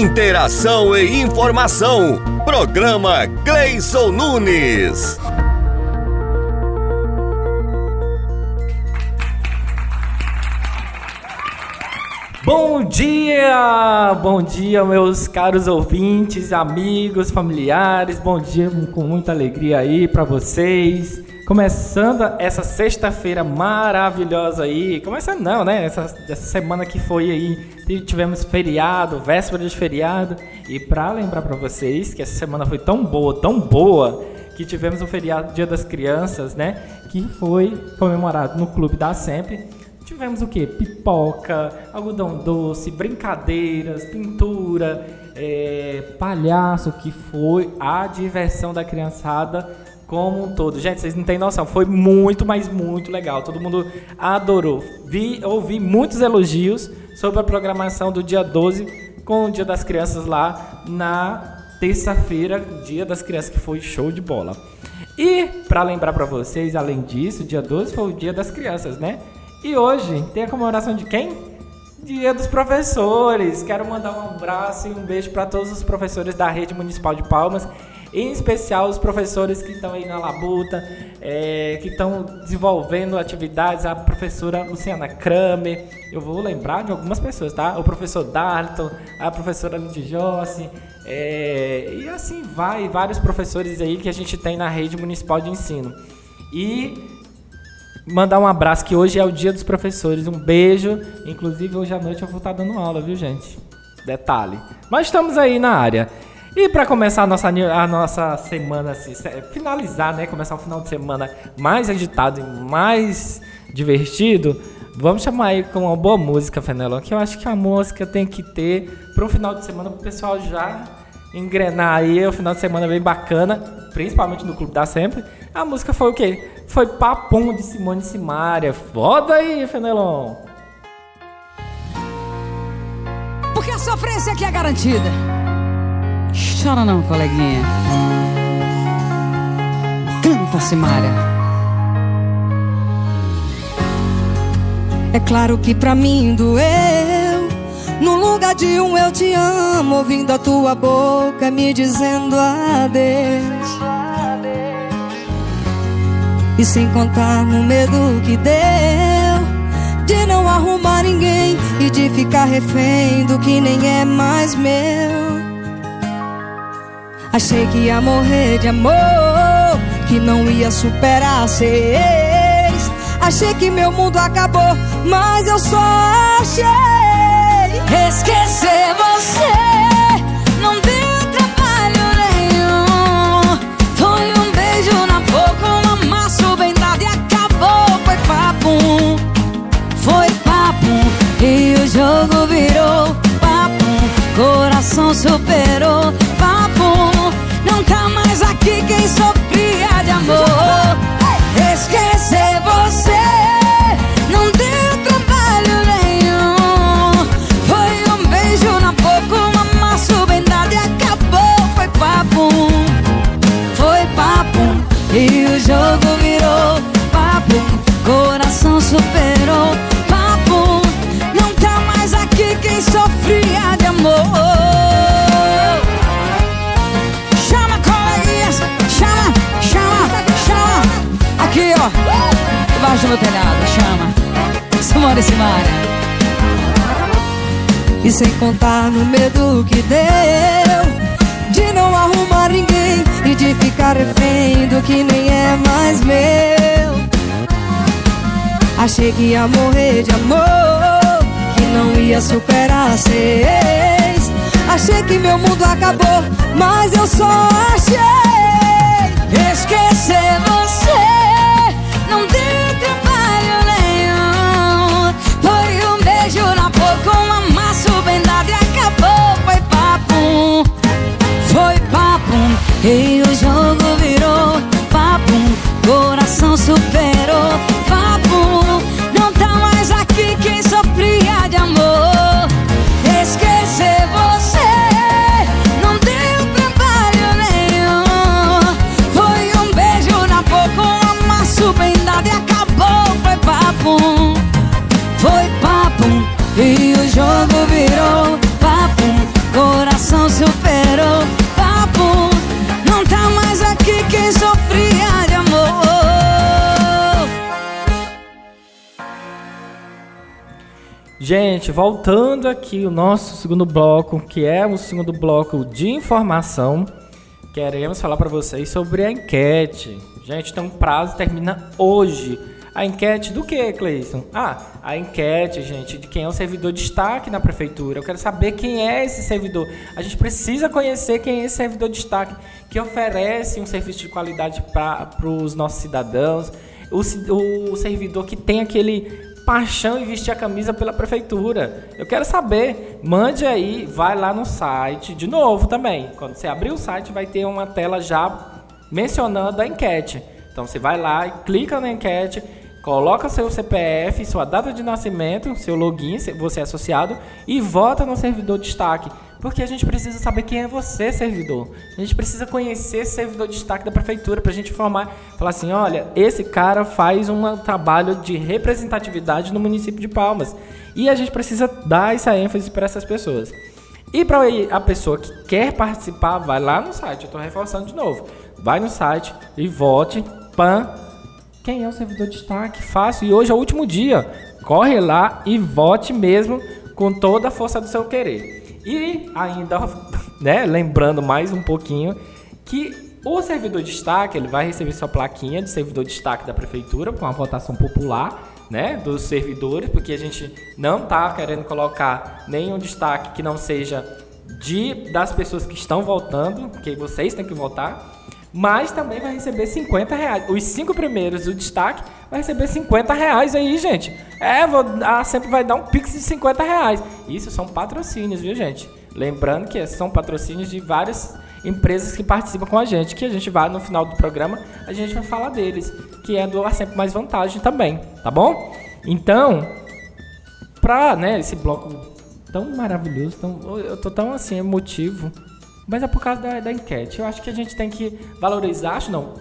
Interação e informação. Programa Gleison Nunes. Bom dia! Bom dia, meus caros ouvintes, amigos, familiares. Bom dia com muita alegria aí para vocês. Começando essa sexta-feira maravilhosa aí. Começando não, né? Essa, essa semana que foi aí, tivemos feriado, véspera de feriado. E para lembrar para vocês que essa semana foi tão boa, tão boa, que tivemos o feriado Dia das Crianças, né? Que foi comemorado no Clube da Sempre tivemos o que? Pipoca, algodão doce, brincadeiras, pintura, é, palhaço, que foi a diversão da criançada como um todo. Gente, vocês não têm noção, foi muito, mas muito legal. Todo mundo adorou. Vi, ouvi muitos elogios sobre a programação do dia 12 com o Dia das Crianças lá na terça-feira, Dia das Crianças, que foi show de bola. E para lembrar para vocês, além disso, dia 12 foi o Dia das Crianças, né? E hoje tem a comemoração de quem? Dia dos professores. Quero mandar um abraço e um beijo para todos os professores da rede municipal de Palmas, em especial os professores que estão aí na labuta, é, que estão desenvolvendo atividades. A professora Luciana Kramer, eu vou lembrar de algumas pessoas, tá? O professor Darton, a professora Lidia Jossi, é, e assim vai, vários professores aí que a gente tem na rede municipal de ensino. E mandar um abraço, que hoje é o dia dos professores. Um beijo. Inclusive, hoje à noite eu vou estar dando aula, viu, gente? Detalhe. Mas estamos aí na área. E para começar a nossa, a nossa semana, assim, finalizar, né? Começar o final de semana mais agitado e mais divertido, vamos chamar aí com uma boa música, Fenelon, que eu acho que a música tem que ter para um final de semana para o pessoal já engrenar aí, o final de semana bem bacana, principalmente no Clube da Sempre. A música foi o quê? Foi Papum de Simone Simaria. Foda aí, Fenelon. Porque a sofrência aqui é garantida. Chora não, coleguinha. Canta, Simaria. É claro que pra mim doeu. No lugar de um eu te amo, ouvindo a tua boca me dizendo adeus. E sem contar no medo que deu De não arrumar ninguém E de ficar refém do que nem é mais meu Achei que ia morrer de amor Que não ia superar ex Achei que meu mundo acabou Mas eu só achei. Esquecer você meu telhado, chama. Simone Simaria e sem contar no medo que deu De não arrumar ninguém E de ficar refém do que nem é mais meu. Achei que ia morrer de amor Que não ia superar seis. Achei que meu mundo acabou Mas eu só achei Esquecer você beijo na boca Um amasso bem dado e acabou Foi papum Foi papum E o jogo virou papum Coração superou Gente, voltando aqui o nosso segundo bloco, que é o segundo bloco de informação, queremos falar para vocês sobre a enquete. Gente, tem um prazo termina hoje. A enquete do que, Cleison? Ah, a enquete, gente, de quem é o servidor de destaque na prefeitura. Eu quero saber quem é esse servidor. A gente precisa conhecer quem é esse servidor de destaque que oferece um serviço de qualidade para os nossos cidadãos. O, o servidor que tem aquele paixão e vestir a camisa pela prefeitura. Eu quero saber. Mande aí, vai lá no site. De novo também. Quando você abrir o site, vai ter uma tela já mencionando a enquete. Então você vai lá e clica na enquete Coloca seu CPF, sua data de nascimento, seu login, você é associado e vota no servidor de destaque. Porque a gente precisa saber quem é você, servidor. A gente precisa conhecer servidor de destaque da prefeitura para a gente informar, falar assim, olha, esse cara faz um trabalho de representatividade no município de Palmas. E a gente precisa dar essa ênfase para essas pessoas. E para a pessoa que quer participar, vai lá no site. Eu estou reforçando de novo. Vai no site e vote. Pan quem é o servidor de destaque? Fácil. E hoje é o último dia. Corre lá e vote mesmo com toda a força do seu querer. E ainda, né, lembrando mais um pouquinho que o servidor de destaque, ele vai receber sua plaquinha de servidor de destaque da prefeitura com a votação popular, né, dos servidores, porque a gente não tá querendo colocar nenhum destaque que não seja de das pessoas que estão votando, porque vocês têm que votar mas também vai receber 50 reais. Os cinco primeiros, o destaque, vai receber 50 reais aí, gente. É, vou, a sempre vai dar um pix de 50 reais. Isso são patrocínios, viu, gente? Lembrando que são patrocínios de várias empresas que participam com a gente, que a gente vai no final do programa, a gente vai falar deles, que é do sempre mais vantagem também, tá bom? Então, pra, né, esse bloco tão maravilhoso, tão, eu tô tão assim emotivo mas é por causa da, da, enquete. Eu acho que a gente tem que valorizar, acho não,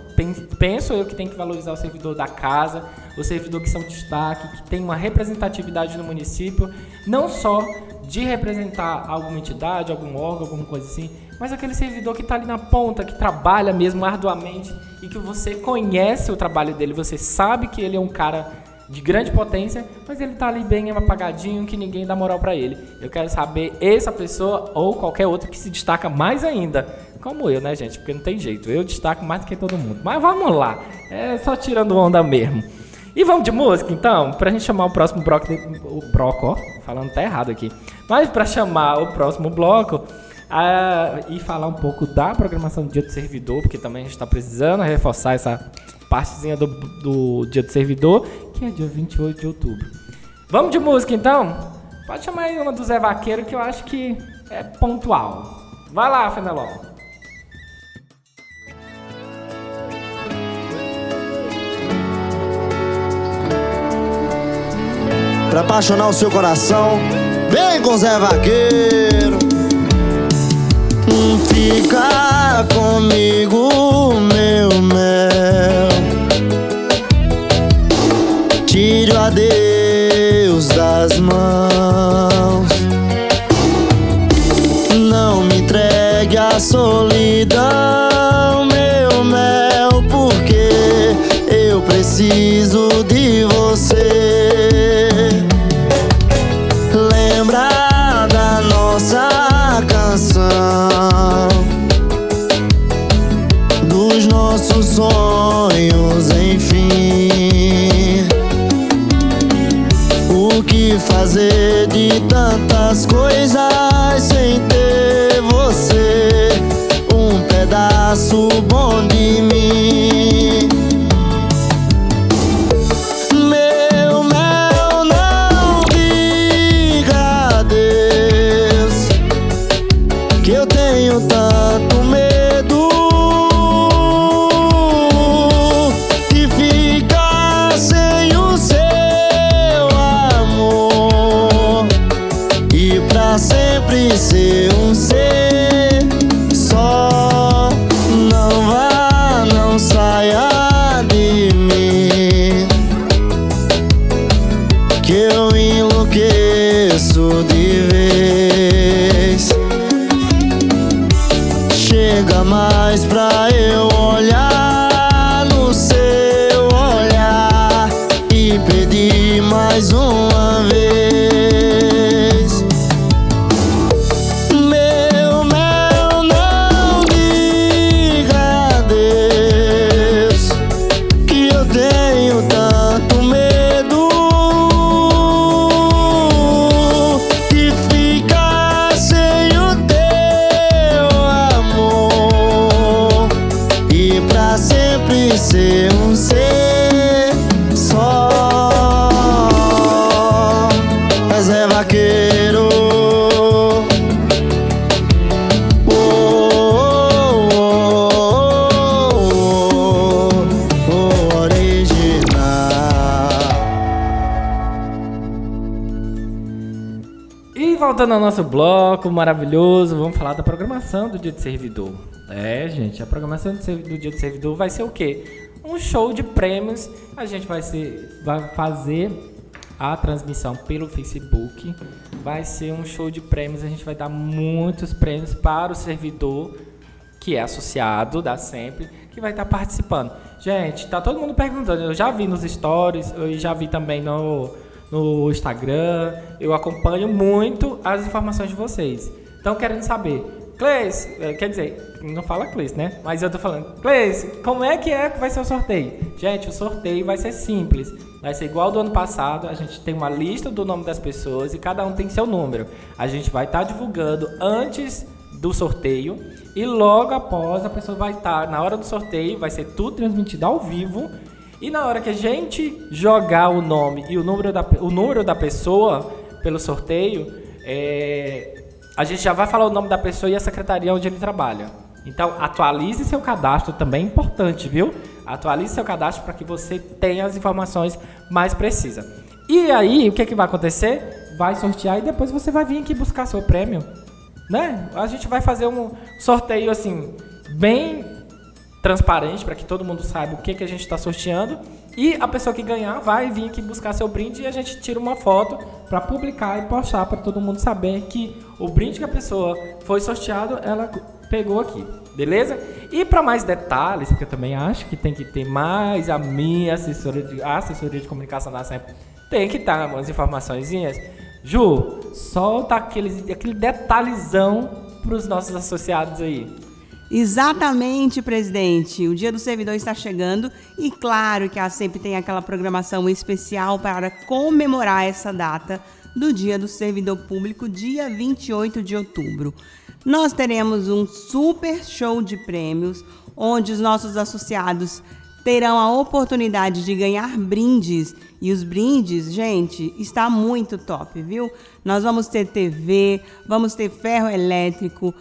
penso eu que tem que valorizar o servidor da casa, o servidor que são destaque, que tem uma representatividade no município, não só de representar alguma entidade, algum órgão, alguma coisa assim, mas aquele servidor que está ali na ponta, que trabalha mesmo arduamente e que você conhece o trabalho dele, você sabe que ele é um cara de grande potência, mas ele tá ali bem apagadinho, que ninguém dá moral para ele. Eu quero saber essa pessoa ou qualquer outra que se destaca mais ainda. Como eu, né, gente? Porque não tem jeito. Eu destaco mais do que todo mundo. Mas vamos lá. É só tirando onda mesmo. E vamos de música, então? Pra gente chamar o próximo bloco. O bloco, ó. Falando tá errado aqui. Mas pra chamar o próximo bloco. e falar um pouco da programação do dia do servidor, porque também a gente está precisando reforçar essa partezinha do, do dia do servidor, que é dia 28 de outubro. Vamos de música então? Pode chamar aí uma do Zé Vaqueiro que eu acho que é pontual. Vai lá, Fenelon. Pra apaixonar o seu coração, vem com Zé Vaqueiro. Fica comigo, meu mel. Adeus das mãos. Não me entregue a solidão, meu mel, porque eu preciso ao nosso bloco maravilhoso, vamos falar da programação do Dia do Servidor. É, gente, a programação do, Dia do Servidor vai ser o quê? Um show de prêmios. A gente vai, ser, vai fazer a transmissão pelo Facebook. Vai ser um show de prêmios. A gente vai dar muitos prêmios para o servidor que é associado da Sempre, que vai estar participando. Gente, tá todo mundo perguntando. Eu já vi nos stories, eu já vi também no no Instagram. Eu acompanho muito as informações de vocês. Então, querendo saber, Cleis, eh, quer dizer, não fala Cleis, né? Mas eu tô falando, Cleis, como é que é que vai ser o sorteio? Gente, o sorteio vai ser simples. Vai ser igual do ano passado, a gente tem uma lista do nome das pessoas e cada um tem seu número. A gente vai estar tá divulgando antes do sorteio e logo após a pessoa vai estar, tá, na hora do sorteio, vai ser tudo transmitido ao vivo e na hora que a gente jogar o nome e o número da, o número da pessoa pelo sorteio, é, a gente já vai falar o nome da pessoa e a secretaria onde ele trabalha. Então, atualize seu cadastro também é importante, viu? Atualize seu cadastro para que você tenha as informações mais precisas. E aí, o que, é que vai acontecer? Vai sortear e depois você vai vir aqui buscar seu prêmio. Né? A gente vai fazer um sorteio assim, bem transparente para que todo mundo saiba o que, que a gente está sorteando. E a pessoa que ganhar vai vir aqui buscar seu brinde e a gente tira uma foto para publicar e postar para todo mundo saber que o brinde que a pessoa foi sorteado, ela pegou aqui, beleza? E para mais detalhes, porque eu também acho que tem que ter mais a minha assessoria de, assessoria de comunicação da SEMP, tem que estar tá umas informações. Ju, solta aqueles, aquele detalhezão para os nossos associados aí. Exatamente, presidente. O Dia do Servidor está chegando e claro que a sempre tem aquela programação especial para comemorar essa data do Dia do Servidor Público, dia 28 de outubro. Nós teremos um super show de prêmios onde os nossos associados terão a oportunidade de ganhar brindes. E os brindes, gente, está muito top, viu? Nós vamos ter TV, vamos ter ferro elétrico,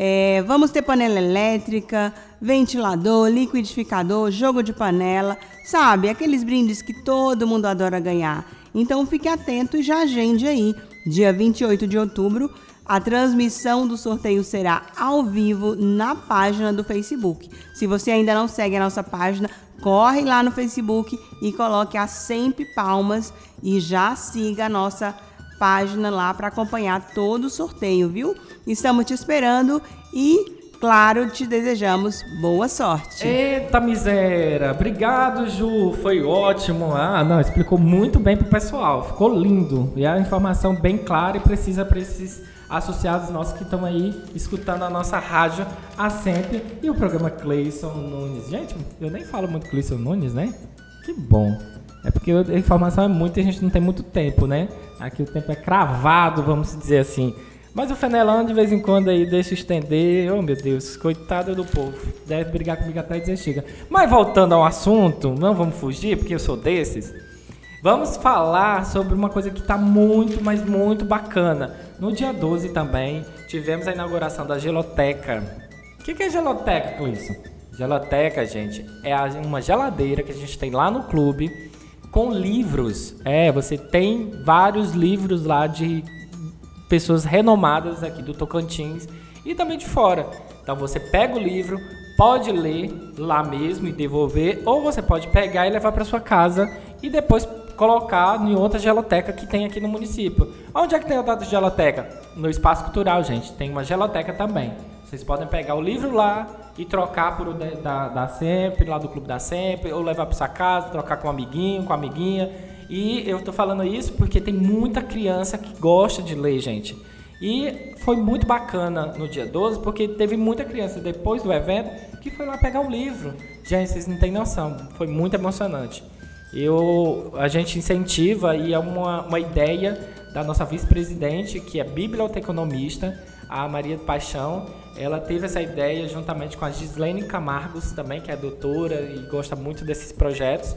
é, vamos ter panela elétrica, ventilador, liquidificador, jogo de panela, sabe? Aqueles brindes que todo mundo adora ganhar. Então fique atento e já agende aí. Dia 28 de outubro, a transmissão do sorteio será ao vivo na página do Facebook. Se você ainda não segue a nossa página, corre lá no Facebook e coloque a sempre palmas e já siga a nossa página página lá para acompanhar todo o sorteio, viu? Estamos te esperando e Claro, te desejamos boa sorte. Eita miséria! Obrigado, Ju. Foi ótimo. Ah, não, explicou muito bem pro pessoal. Ficou lindo. E a informação bem clara e precisa para esses associados nossos que estão aí escutando a nossa rádio a sempre. E o programa Cleison Nunes. Gente, eu nem falo muito Cleison Nunes, né? Que bom. É porque a informação é muita e a gente não tem muito tempo, né? Aqui o tempo é cravado, vamos dizer assim. Mas o Fenelão de vez em quando aí deixa estender. Oh meu Deus, coitado do povo. Deve brigar comigo até dizer chega. Mas voltando ao assunto, não vamos fugir, porque eu sou desses. Vamos falar sobre uma coisa que está muito, mas muito bacana. No dia 12 também tivemos a inauguração da Geloteca. O que, que é Geloteca, Clisson? Geloteca, gente, é uma geladeira que a gente tem lá no clube com livros. É, você tem vários livros lá de pessoas renomadas aqui do Tocantins e também de fora. Então você pega o livro, pode ler lá mesmo e devolver, ou você pode pegar e levar para sua casa e depois colocar em outra geloteca que tem aqui no município. Onde é que tem outra geloteca? No Espaço Cultural, gente. Tem uma geloteca também. Vocês podem pegar o livro lá, e trocar por o da, da Sempre, lá do Clube da Sempre, ou levar para sua casa, trocar com um amiguinho, com amiguinha. E eu estou falando isso porque tem muita criança que gosta de ler, gente. E foi muito bacana no dia 12, porque teve muita criança depois do evento que foi lá pegar o livro. Gente, vocês não têm noção, foi muito emocionante. Eu, a gente incentiva e é uma, uma ideia da nossa vice-presidente, que é biblioteconomista, a Maria Paixão, ela teve essa ideia juntamente com a Gislene Camargos também, que é doutora e gosta muito desses projetos.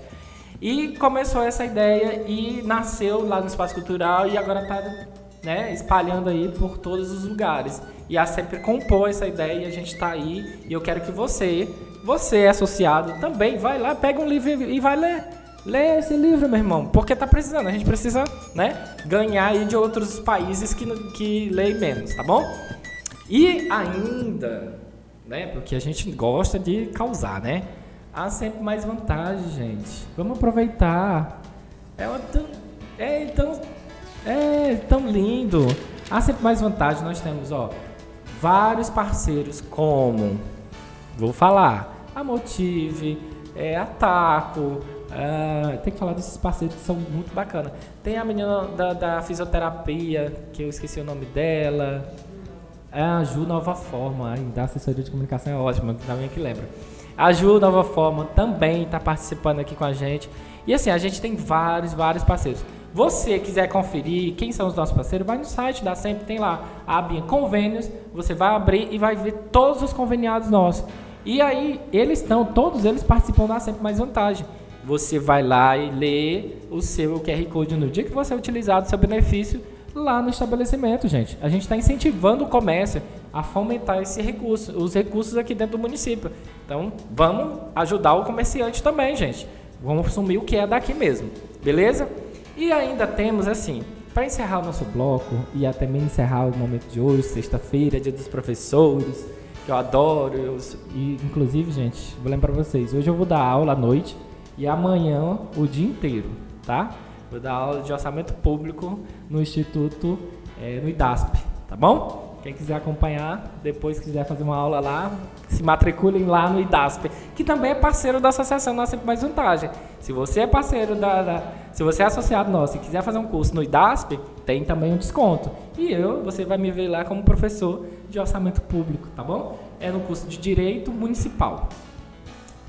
E começou essa ideia e nasceu lá no Espaço Cultural e agora está né, espalhando aí por todos os lugares. E a sempre compôs essa ideia e a gente está aí. E eu quero que você, você associado, também vai lá, pega um livro e vai ler. Lê esse livro, meu irmão, porque tá precisando. A gente precisa, né, ganhar aí de outros países que, que leem menos, tá bom? E ainda, né, porque a gente gosta de causar, né? Há sempre mais vantagem, gente. Vamos aproveitar. É, tão, é tão, é tão lindo. Há sempre mais vantagem. Nós temos, ó, vários parceiros como, vou falar, a Motive, é, a Taco, Uh, tem que falar desses parceiros que são muito bacanas. Tem a menina da, da, fisioterapia, que eu esqueci o nome dela. É a Ju Nova Forma, da assessoria de comunicação é ótima, também que lembra. A Ju Nova Forma também está participando aqui com a gente. E assim, a gente tem vários, vários parceiros. Você quiser conferir quem são os nossos parceiros, vai no site da Sempre, tem lá a abinha convênios, você vai abrir e vai ver todos os conveniados nossos. E aí, eles estão, todos eles participam da Sempre Mais Vantagem. Você vai lá e lê o seu QR Code no dia que você utilizar o seu benefício lá no estabelecimento, gente. A gente está incentivando o comércio a fomentar esse recurso, os recursos aqui dentro do município. Então, vamos ajudar o comerciante também, gente. Vamos assumir o que é daqui mesmo, beleza? E ainda temos assim, para encerrar o nosso bloco e até mesmo encerrar o momento de hoje, sexta-feira, dia dos professores, que eu adoro, eu, e inclusive, gente, vou lembrar para vocês, hoje eu vou dar aula à noite e amanhã o dia inteiro, tá? Vou dar aula de orçamento público no Instituto, é, no IDASP, tá bom? Quem quiser acompanhar, depois quiser fazer uma aula lá, se matriculem lá no IDASP, que também é parceiro da Associação Nossa Mais Vantagem. Se você é parceiro da, da, se você é associado nosso e quiser fazer um curso no IDASP, tem também um desconto. E eu, você vai me ver lá como professor de orçamento público, tá bom? É no curso de Direito Municipal.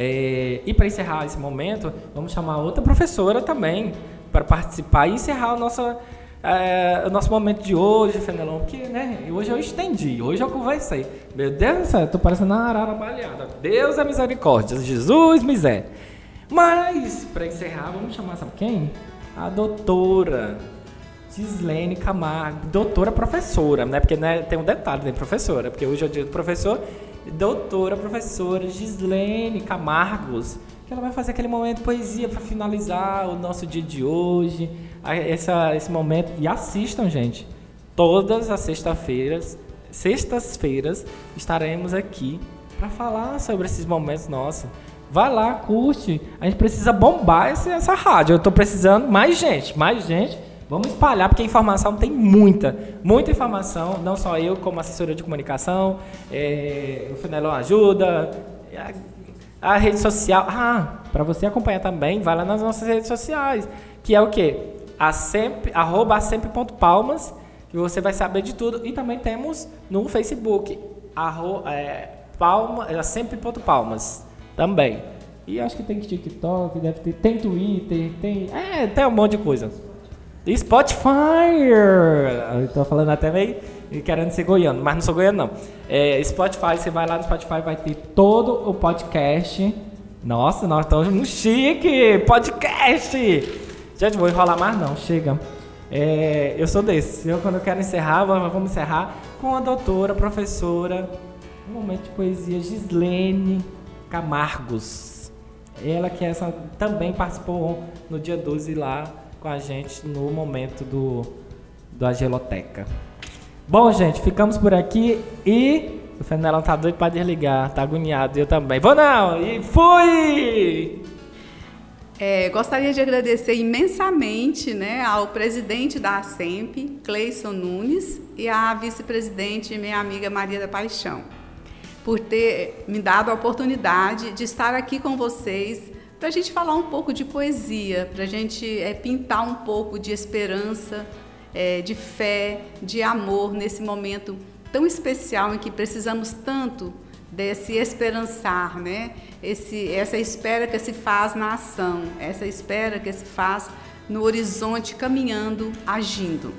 É, e para encerrar esse momento, vamos chamar outra professora também para participar e encerrar o nosso, é, o nosso momento de hoje, Fenelon, porque né, hoje eu estendi, hoje eu conversei. Meu Deus do céu, estou parecendo uma arara baleada. Deus é misericórdia, Jesus miséria. Mas, para encerrar, vamos chamar, sabe quem? A doutora Gislene Camargo, doutora professora, né? Porque né, tem um detalhe, né, professora, porque hoje é o dia do professor doutora, professora Gislene Camargos, que ela vai fazer aquele momento poesia para finalizar o nosso dia de hoje, essa, esse momento. E assistam, gente. Todas as sextas-feiras, sextas-feiras, estaremos aqui para falar sobre esses momentos nossos. Vai lá, curte. A gente precisa bombar essa, essa rádio. Eu estou precisando mais gente, mais gente Vamos espalhar, porque a informação tem muita, muita informação, não só eu como assessora de comunicação, é, o Fenelon ajuda, a, a, rede social. Ah, para você acompanhar também, vai lá nas nossas redes sociais, que é o quê? A sempre, arroba sempre.palmas, que você vai saber de tudo. E também temos no Facebook, arro, palma, é, sempre.palmas também. E acho que tem TikTok, deve ter, tem Twitter, tem, é, tem um monte de coisa. Spotify! Tô falando até meio querendo ser goiano, mas não sou goiano não. É, Spotify, você vai lá no Spotify, vai ter todo o podcast. Nossa, nós estamos no chique! Podcast! Gente, vou enrolar mais não, chega. É, eu sou desse. Eu, quando eu quero encerrar, vamos encerrar com a doutora, professora, um momento de poesia, Gislene Camargos. Ela que essa também participou no dia 12 lá com a gente no momento do, do Ageloteca. Bom, gente, ficamos por aqui e o Fenelon tá doido para desligar, tá agoniado, eu também. Vou não, e fui! É, gostaria de agradecer imensamente né, ao presidente da ASEMP, Cleison Nunes, e à vice-presidente, minha amiga Maria da Paixão, por ter me dado a oportunidade de estar aqui com vocês para a gente falar um pouco de poesia, para a gente é, pintar um pouco de esperança, é, de fé, de amor nesse momento tão especial em que precisamos tanto desse esperançar, né? Esse, essa espera que se faz na ação, essa espera que se faz no horizonte, caminhando, agindo.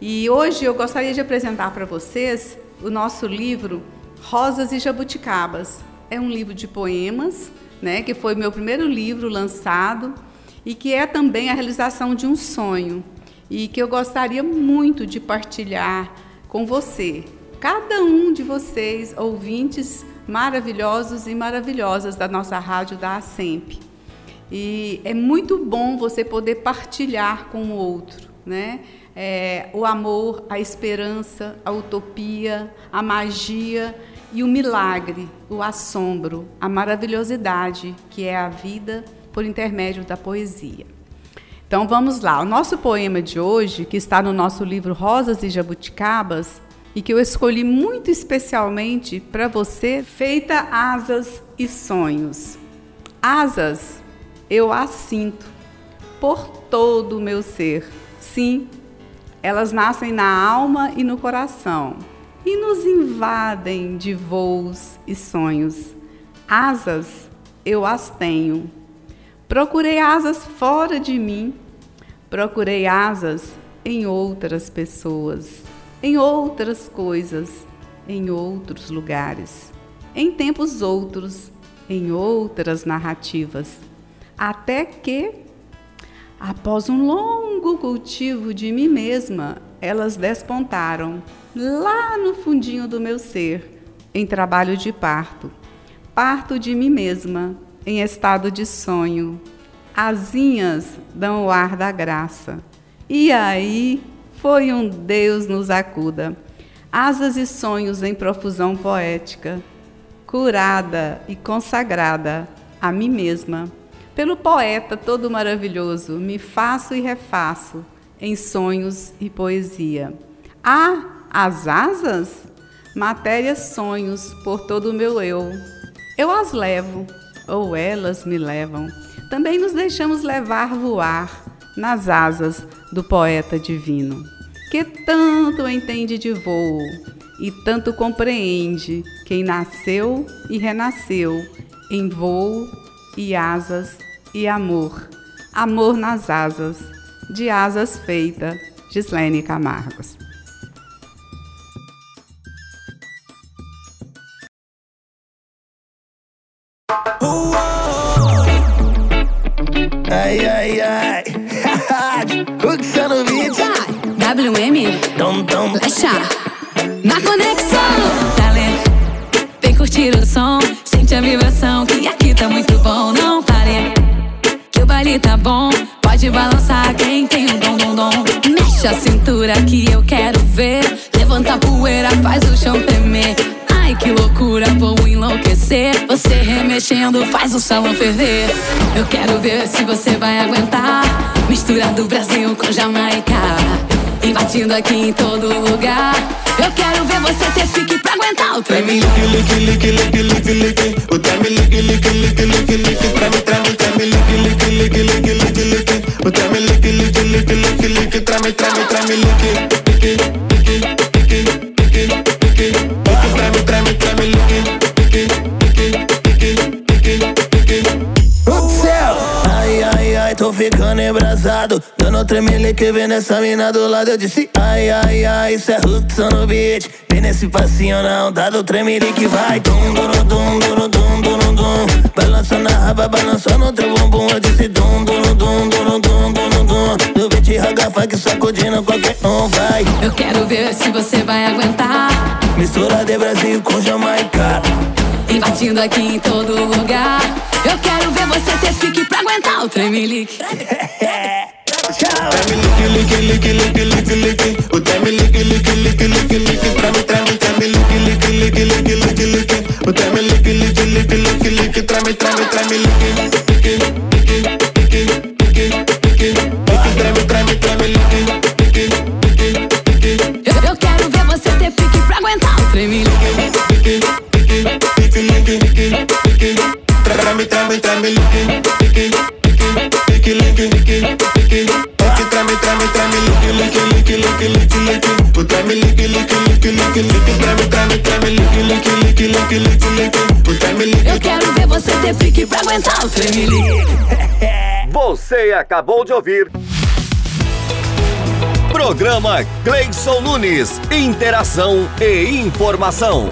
E hoje eu gostaria de apresentar para vocês o nosso livro Rosas e Jabuticabas. É um livro de poemas né, que foi meu primeiro livro lançado e que é também a realização de um sonho e que eu gostaria muito de partilhar com você, cada um de vocês, ouvintes maravilhosos e maravilhosas da nossa rádio da ASEMP. E é muito bom você poder partilhar com o outro, né? É, o amor, a esperança, a utopia, a magia e o milagre, o assombro, a maravilhosidade que é a vida por intermédio da poesia. Então vamos lá. O nosso poema de hoje, que está no nosso livro Rosas e Jabuticabas, e que eu escolhi muito especialmente para você, feita asas e sonhos. Asas, eu as sinto por todo o meu ser. Sim, elas nascem na alma e no coração e nos invadem de voos e sonhos. Asas, eu as tenho. Procurei asas fora de mim, procurei asas em outras pessoas, em outras coisas, em outros lugares, em tempos outros, em outras narrativas, até que, após um longo cultivo de mim mesma, elas despontaram lá no fundinho do meu ser, em trabalho de parto. Parto de mim mesma, em estado de sonho. Asinhas dão o ar da graça. E aí foi um Deus nos acuda. Asas e sonhos em profusão poética, curada e consagrada a mim mesma. Pelo poeta todo maravilhoso, me faço e refaço em sonhos e poesia. Ah, as asas? Matérias, sonhos por todo o meu eu. Eu as levo, ou elas me levam. Também nos deixamos levar voar nas asas do poeta divino, que tanto entende de voo e tanto compreende quem nasceu e renasceu em voo e asas e amor. Amor nas asas, de asas feita, Gislene Camargos. Ai, ai, ai. No beat. WM, Tom, tom. Lecha, na conexão. Talento, vem curtir o som. Sente a vibração que aqui tá muito bom. Não pare, que o baile tá bom. Pode balançar quem tem o dom, dom, dom. Mexe a cintura que eu quero ver. Levanta a poeira, faz o chão tremer. Que loucura, vou enlouquecer. Você remexendo faz o salão ferver. Eu quero ver se você vai aguentar. Mistura do Brasil com Jamaica. Invadindo aqui em todo lugar. Eu quero ver você ter pique pra aguentar o treme. Lick, lick, lick, lick, lick, lick. O treme, lick, lick, lick, lick, lick. Treme, treme, treme, lick, lick, lick, lick, lick, lick. O treme, lick, lick, lick, lick, lick. Treme, treme, treme, lick, embrasado Dando tremelique, vendo essa mina do lado Eu disse ai, ai, ai, isso é Hudson no beat Vem nesse passinho não, dá do tremelique Vai, dum, dum, dum, dum, dum, dum, dum Balança na raba, balança no teu bumbum Eu disse dum, dum, dum, dum, dum, dum, dum Do beat raga funk, sacudindo qualquer um, vai Eu quero ver se você vai aguentar. Mistura de Brasil com Jamaica Invadindo aqui em todo lugar. Eu quero ver você ter pique pra aguentar o tremelique. Lick, lick, lick, lick, lick, lick. O treme, lick, lick, lick, lick, lick. Treme, treme, treme, lick, lick, lick, lick, lick, lick. O treme, lick, lick, lick, lick, lick. Treme, treme, treme, acabou de ouvir. Programa Cleison Nunes. Interação e informação.